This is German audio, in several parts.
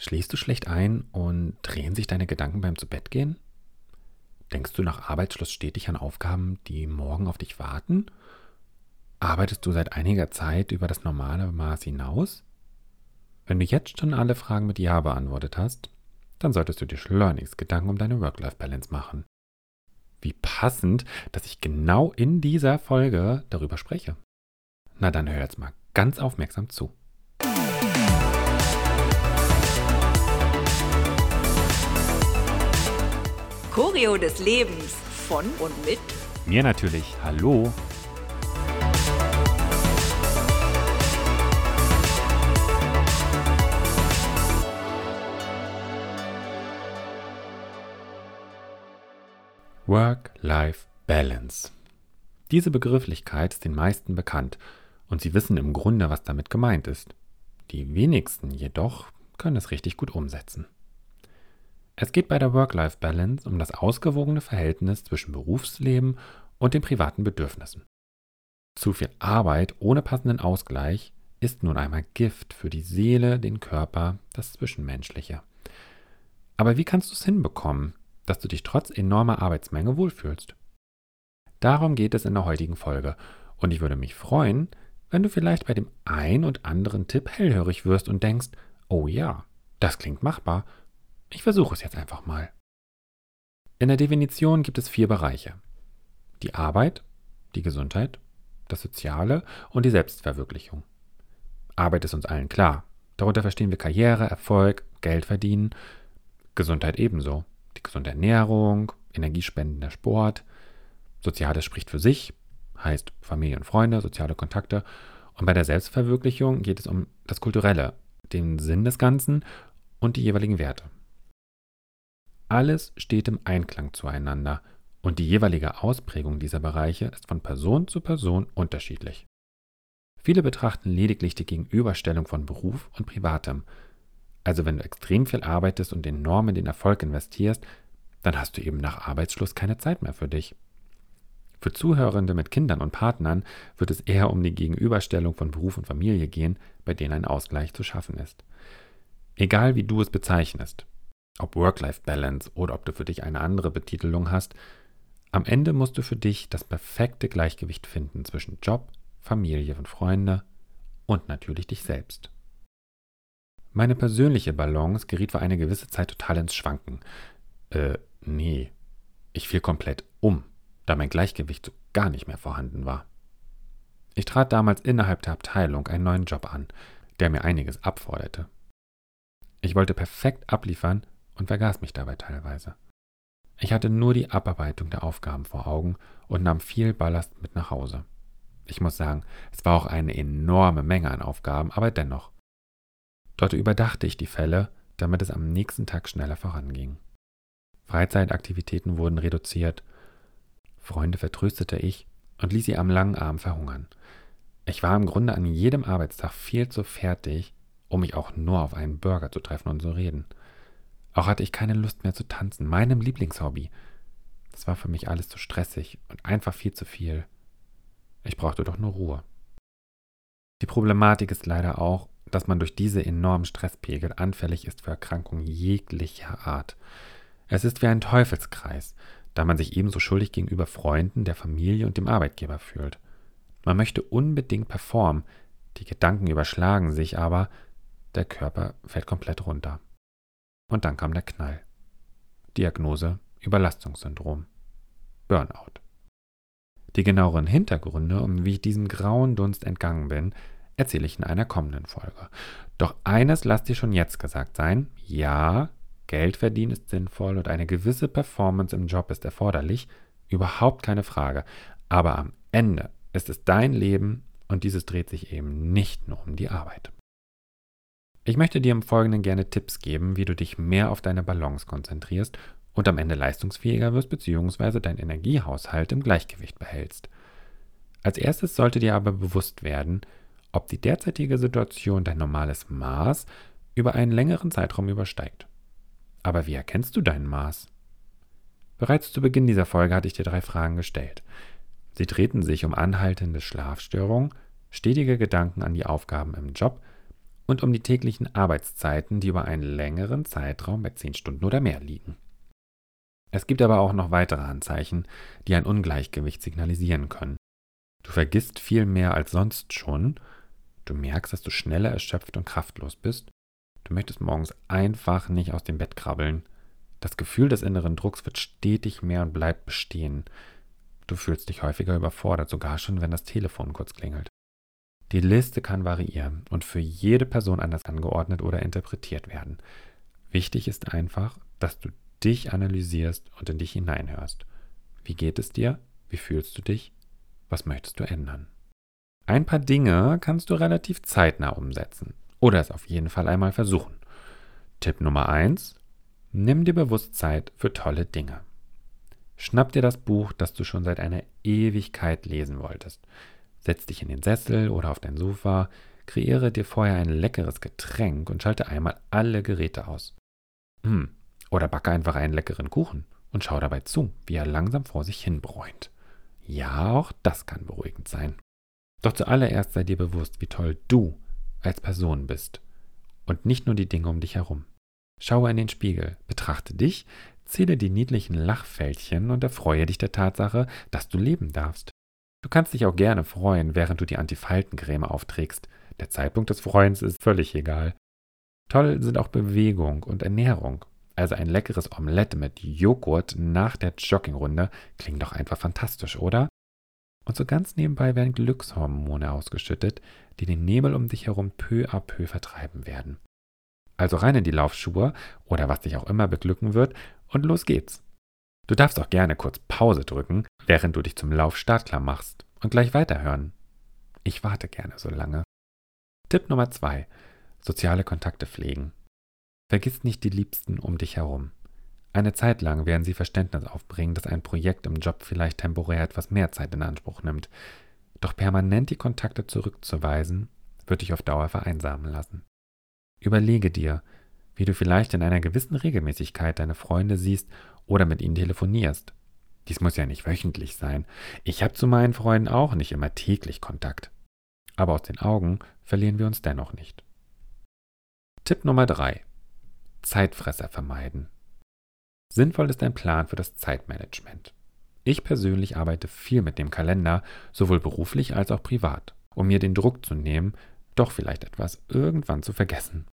Schläfst du schlecht ein und drehen sich deine Gedanken beim Zubettgehen? Denkst du nach Arbeitsschluss stetig an Aufgaben, die morgen auf dich warten? Arbeitest du seit einiger Zeit über das normale Maß hinaus? Wenn du jetzt schon alle Fragen mit Ja beantwortet hast, dann solltest du dir schleunigst Gedanken um deine Work-Life-Balance machen. Wie passend, dass ich genau in dieser Folge darüber spreche. Na dann hör jetzt mal ganz aufmerksam zu. Choreo des Lebens von und mit mir natürlich. Hallo. Work-Life-Balance. Diese Begrifflichkeit ist den meisten bekannt und sie wissen im Grunde, was damit gemeint ist. Die wenigsten jedoch können es richtig gut umsetzen. Es geht bei der Work-Life-Balance um das ausgewogene Verhältnis zwischen Berufsleben und den privaten Bedürfnissen. Zu viel Arbeit ohne passenden Ausgleich ist nun einmal Gift für die Seele, den Körper, das Zwischenmenschliche. Aber wie kannst du es hinbekommen, dass du dich trotz enormer Arbeitsmenge wohlfühlst? Darum geht es in der heutigen Folge und ich würde mich freuen, wenn du vielleicht bei dem ein und anderen Tipp hellhörig wirst und denkst, oh ja, das klingt machbar ich versuche es jetzt einfach mal. In der Definition gibt es vier Bereiche. Die Arbeit, die Gesundheit, das Soziale und die Selbstverwirklichung. Arbeit ist uns allen klar. Darunter verstehen wir Karriere, Erfolg, Geld verdienen, Gesundheit ebenso. Die gesunde Ernährung, energiespendender Sport. Soziales spricht für sich, heißt Familie und Freunde, soziale Kontakte. Und bei der Selbstverwirklichung geht es um das Kulturelle, den Sinn des Ganzen und die jeweiligen Werte. Alles steht im Einklang zueinander und die jeweilige Ausprägung dieser Bereiche ist von Person zu Person unterschiedlich. Viele betrachten lediglich die Gegenüberstellung von Beruf und Privatem. Also wenn du extrem viel arbeitest und enorm in den Erfolg investierst, dann hast du eben nach Arbeitsschluss keine Zeit mehr für dich. Für Zuhörende mit Kindern und Partnern wird es eher um die Gegenüberstellung von Beruf und Familie gehen, bei denen ein Ausgleich zu schaffen ist. Egal wie du es bezeichnest, ob Work-Life-Balance oder ob du für dich eine andere Betitelung hast, am Ende musst du für dich das perfekte Gleichgewicht finden zwischen Job, Familie und Freunde und natürlich dich selbst. Meine persönliche Balance geriet für eine gewisse Zeit total ins Schwanken. Äh, nee, ich fiel komplett um, da mein Gleichgewicht so gar nicht mehr vorhanden war. Ich trat damals innerhalb der Abteilung einen neuen Job an, der mir einiges abforderte. Ich wollte perfekt abliefern und vergaß mich dabei teilweise. Ich hatte nur die Abarbeitung der Aufgaben vor Augen und nahm viel Ballast mit nach Hause. Ich muss sagen, es war auch eine enorme Menge an Aufgaben, aber dennoch. Dort überdachte ich die Fälle, damit es am nächsten Tag schneller voranging. Freizeitaktivitäten wurden reduziert, Freunde vertröstete ich und ließ sie am langen Arm verhungern. Ich war im Grunde an jedem Arbeitstag viel zu fertig, um mich auch nur auf einen Burger zu treffen und zu reden. Auch hatte ich keine Lust mehr zu tanzen, meinem Lieblingshobby. Das war für mich alles zu stressig und einfach viel zu viel. Ich brauchte doch nur Ruhe. Die Problematik ist leider auch, dass man durch diese enormen Stresspegel anfällig ist für Erkrankungen jeglicher Art. Es ist wie ein Teufelskreis, da man sich ebenso schuldig gegenüber Freunden, der Familie und dem Arbeitgeber fühlt. Man möchte unbedingt performen, die Gedanken überschlagen sich aber, der Körper fällt komplett runter. Und dann kam der Knall. Diagnose Überlastungssyndrom. Burnout. Die genaueren Hintergründe und wie ich diesem grauen Dunst entgangen bin, erzähle ich in einer kommenden Folge. Doch eines lasst dir schon jetzt gesagt sein, ja, Geld verdienen ist sinnvoll und eine gewisse Performance im Job ist erforderlich, überhaupt keine Frage, aber am Ende ist es dein Leben und dieses dreht sich eben nicht nur um die Arbeit. Ich möchte dir im Folgenden gerne Tipps geben, wie du dich mehr auf deine Balance konzentrierst und am Ende leistungsfähiger wirst bzw. deinen Energiehaushalt im Gleichgewicht behältst. Als erstes sollte dir aber bewusst werden, ob die derzeitige Situation dein normales Maß über einen längeren Zeitraum übersteigt. Aber wie erkennst du dein Maß? Bereits zu Beginn dieser Folge hatte ich dir drei Fragen gestellt. Sie drehten sich um anhaltende Schlafstörungen, stetige Gedanken an die Aufgaben im Job und um die täglichen Arbeitszeiten, die über einen längeren Zeitraum bei 10 Stunden oder mehr liegen. Es gibt aber auch noch weitere Anzeichen, die ein Ungleichgewicht signalisieren können. Du vergisst viel mehr als sonst schon, du merkst, dass du schneller erschöpft und kraftlos bist, du möchtest morgens einfach nicht aus dem Bett krabbeln, das Gefühl des inneren Drucks wird stetig mehr und bleibt bestehen, du fühlst dich häufiger überfordert, sogar schon, wenn das Telefon kurz klingelt. Die Liste kann variieren und für jede Person anders angeordnet oder interpretiert werden. Wichtig ist einfach, dass du dich analysierst und in dich hineinhörst. Wie geht es dir? Wie fühlst du dich? Was möchtest du ändern? Ein paar Dinge kannst du relativ zeitnah umsetzen oder es auf jeden Fall einmal versuchen. Tipp Nummer 1. Nimm dir bewusst Zeit für tolle Dinge. Schnapp dir das Buch, das du schon seit einer Ewigkeit lesen wolltest. Setz dich in den Sessel oder auf dein Sofa, kreiere dir vorher ein leckeres Getränk und schalte einmal alle Geräte aus. Hm, oder backe einfach einen leckeren Kuchen und schau dabei zu, wie er langsam vor sich hin bräunt. Ja, auch das kann beruhigend sein. Doch zuallererst sei dir bewusst, wie toll du als Person bist und nicht nur die Dinge um dich herum. Schaue in den Spiegel, betrachte dich, zähle die niedlichen Lachfältchen und erfreue dich der Tatsache, dass du leben darfst. Du kannst dich auch gerne freuen, während du die Antifaltencreme aufträgst. Der Zeitpunkt des Freuens ist völlig egal. Toll sind auch Bewegung und Ernährung. Also ein leckeres Omelette mit Joghurt nach der Joggingrunde klingt doch einfach fantastisch, oder? Und so ganz nebenbei werden Glückshormone ausgeschüttet, die den Nebel um dich herum peu à peu vertreiben werden. Also rein in die Laufschuhe oder was dich auch immer beglücken wird und los geht's. Du darfst auch gerne kurz Pause drücken, während du dich zum Lauf startklar machst und gleich weiterhören. Ich warte gerne so lange. Tipp Nummer 2. Soziale Kontakte pflegen. Vergiss nicht die Liebsten um dich herum. Eine Zeit lang werden sie Verständnis aufbringen, dass ein Projekt im Job vielleicht temporär etwas mehr Zeit in Anspruch nimmt. Doch permanent die Kontakte zurückzuweisen, wird dich auf Dauer vereinsamen lassen. Überlege dir, wie du vielleicht in einer gewissen Regelmäßigkeit deine Freunde siehst oder mit ihnen telefonierst. Dies muss ja nicht wöchentlich sein. Ich habe zu meinen Freunden auch nicht immer täglich Kontakt. Aber aus den Augen verlieren wir uns dennoch nicht. Tipp Nummer 3. Zeitfresser vermeiden. Sinnvoll ist ein Plan für das Zeitmanagement. Ich persönlich arbeite viel mit dem Kalender, sowohl beruflich als auch privat, um mir den Druck zu nehmen, doch vielleicht etwas irgendwann zu vergessen.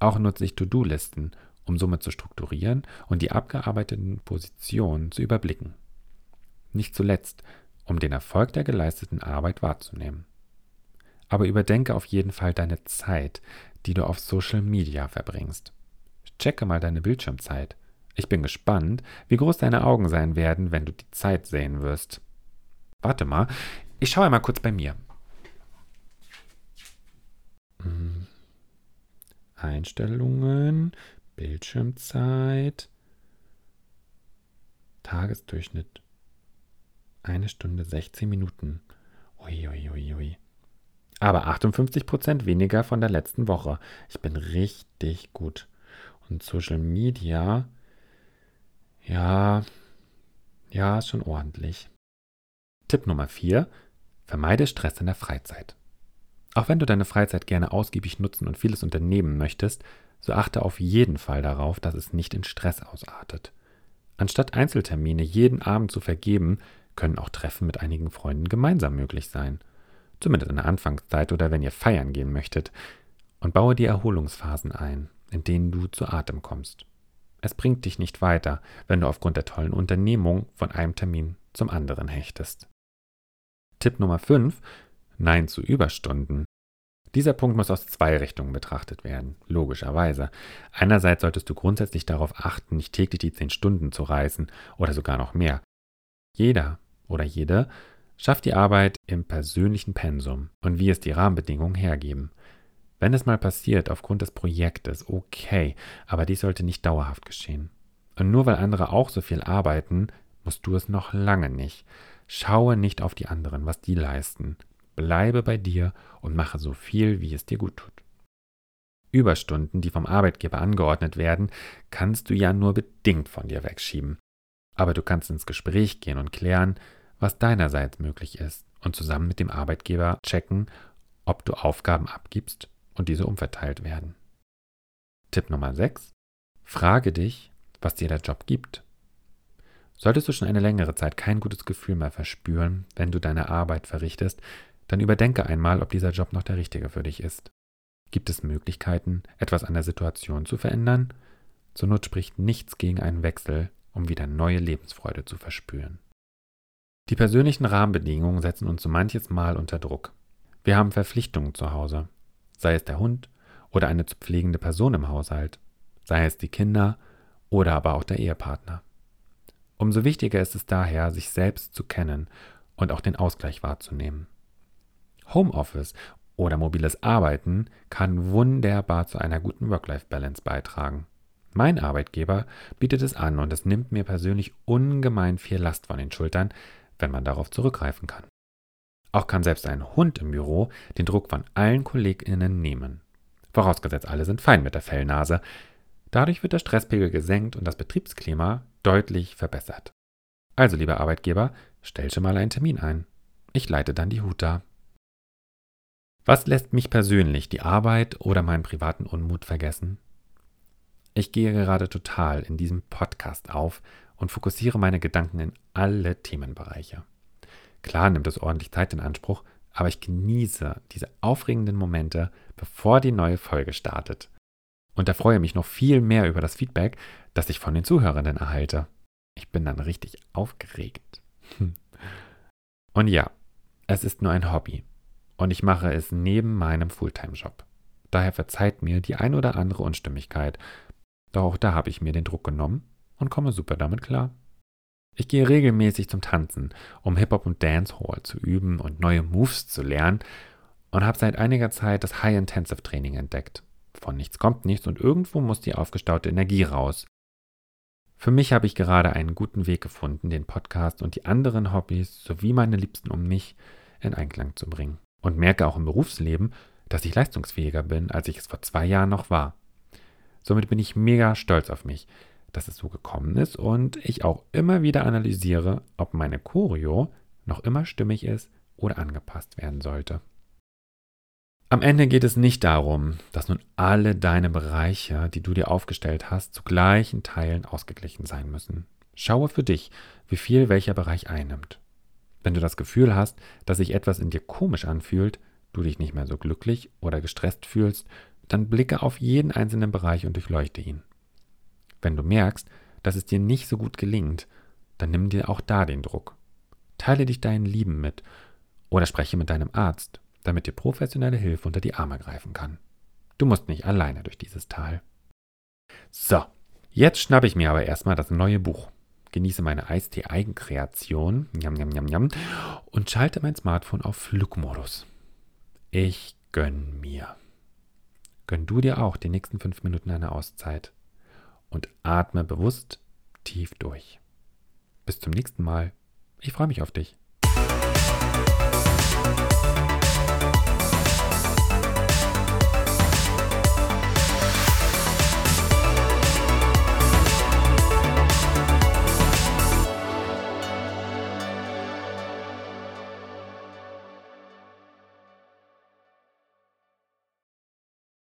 Auch nutze ich To-Do-Listen, um somit zu strukturieren und die abgearbeiteten Positionen zu überblicken. Nicht zuletzt, um den Erfolg der geleisteten Arbeit wahrzunehmen. Aber überdenke auf jeden Fall deine Zeit, die du auf Social Media verbringst. Checke mal deine Bildschirmzeit. Ich bin gespannt, wie groß deine Augen sein werden, wenn du die Zeit sehen wirst. Warte mal, ich schaue einmal kurz bei mir. Einstellungen, Bildschirmzeit, Tagesdurchschnitt. Eine Stunde 16 Minuten. Uiuiuiui. Ui, ui. Aber 58 Prozent weniger von der letzten Woche. Ich bin richtig gut. Und Social Media, ja, ja, ist schon ordentlich. Tipp Nummer 4. Vermeide Stress in der Freizeit. Auch wenn du deine Freizeit gerne ausgiebig nutzen und vieles unternehmen möchtest, so achte auf jeden Fall darauf, dass es nicht in Stress ausartet. Anstatt Einzeltermine jeden Abend zu vergeben, können auch Treffen mit einigen Freunden gemeinsam möglich sein. Zumindest in der Anfangszeit oder wenn ihr feiern gehen möchtet. Und baue die Erholungsphasen ein in denen du zu Atem kommst. Es bringt dich nicht weiter, wenn du aufgrund der tollen Unternehmung von einem Termin zum anderen hechtest. Tipp Nummer 5. Nein zu Überstunden. Dieser Punkt muss aus zwei Richtungen betrachtet werden, logischerweise. Einerseits solltest du grundsätzlich darauf achten, nicht täglich die 10 Stunden zu reißen oder sogar noch mehr. Jeder oder jede schafft die Arbeit im persönlichen Pensum und wie es die Rahmenbedingungen hergeben. Wenn es mal passiert aufgrund des Projektes, okay, aber dies sollte nicht dauerhaft geschehen. Und nur weil andere auch so viel arbeiten, musst du es noch lange nicht. Schaue nicht auf die anderen, was die leisten. Bleibe bei dir und mache so viel, wie es dir gut tut. Überstunden, die vom Arbeitgeber angeordnet werden, kannst du ja nur bedingt von dir wegschieben. Aber du kannst ins Gespräch gehen und klären, was deinerseits möglich ist und zusammen mit dem Arbeitgeber checken, ob du Aufgaben abgibst und diese umverteilt werden. Tipp Nummer 6. Frage dich, was dir der Job gibt. Solltest du schon eine längere Zeit kein gutes Gefühl mehr verspüren, wenn du deine Arbeit verrichtest, dann überdenke einmal, ob dieser Job noch der richtige für dich ist. Gibt es Möglichkeiten, etwas an der Situation zu verändern? Zur Not spricht nichts gegen einen Wechsel, um wieder neue Lebensfreude zu verspüren. Die persönlichen Rahmenbedingungen setzen uns so manches Mal unter Druck. Wir haben Verpflichtungen zu Hause, sei es der Hund oder eine zu pflegende Person im Haushalt, sei es die Kinder oder aber auch der Ehepartner. Umso wichtiger ist es daher, sich selbst zu kennen und auch den Ausgleich wahrzunehmen. Homeoffice oder mobiles Arbeiten kann wunderbar zu einer guten Work-Life-Balance beitragen. Mein Arbeitgeber bietet es an und es nimmt mir persönlich ungemein viel Last von den Schultern, wenn man darauf zurückgreifen kann. Auch kann selbst ein Hund im Büro den Druck von allen KollegInnen nehmen. Vorausgesetzt, alle sind fein mit der Fellnase. Dadurch wird der Stresspegel gesenkt und das Betriebsklima deutlich verbessert. Also, lieber Arbeitgeber, stell schon mal einen Termin ein. Ich leite dann die Hut da. Was lässt mich persönlich die Arbeit oder meinen privaten Unmut vergessen? Ich gehe gerade total in diesem Podcast auf und fokussiere meine Gedanken in alle Themenbereiche. Klar nimmt es ordentlich Zeit in Anspruch, aber ich genieße diese aufregenden Momente, bevor die neue Folge startet. Und da freue mich noch viel mehr über das Feedback, das ich von den Zuhörenden erhalte. Ich bin dann richtig aufgeregt. Und ja, es ist nur ein Hobby und ich mache es neben meinem Fulltime-Job. Daher verzeiht mir die ein oder andere Unstimmigkeit. Doch auch da habe ich mir den Druck genommen und komme super damit klar. Ich gehe regelmäßig zum Tanzen, um Hip-Hop und Dancehall zu üben und neue Moves zu lernen und habe seit einiger Zeit das High Intensive Training entdeckt. Von nichts kommt nichts und irgendwo muss die aufgestaute Energie raus. Für mich habe ich gerade einen guten Weg gefunden, den Podcast und die anderen Hobbys sowie meine Liebsten um mich in Einklang zu bringen und merke auch im Berufsleben, dass ich leistungsfähiger bin, als ich es vor zwei Jahren noch war. Somit bin ich mega stolz auf mich, dass es so gekommen ist und ich auch immer wieder analysiere, ob meine Choreo noch immer stimmig ist oder angepasst werden sollte. Am Ende geht es nicht darum, dass nun alle deine Bereiche, die du dir aufgestellt hast, zu gleichen Teilen ausgeglichen sein müssen. Schaue für dich, wie viel welcher Bereich einnimmt. Wenn du das Gefühl hast, dass sich etwas in dir komisch anfühlt, du dich nicht mehr so glücklich oder gestresst fühlst, dann blicke auf jeden einzelnen Bereich und durchleuchte ihn. Wenn du merkst, dass es dir nicht so gut gelingt, dann nimm dir auch da den Druck. Teile dich deinen Lieben mit oder spreche mit deinem Arzt, damit dir professionelle Hilfe unter die Arme greifen kann. Du musst nicht alleine durch dieses Tal. So, jetzt schnappe ich mir aber erstmal das neue Buch genieße meine Eistee-Eigenkreation jam, jam, jam, jam, und schalte mein Smartphone auf Flugmodus. Ich gönn mir. Gönn du dir auch die nächsten fünf Minuten eine Auszeit und atme bewusst tief durch. Bis zum nächsten Mal. Ich freue mich auf dich.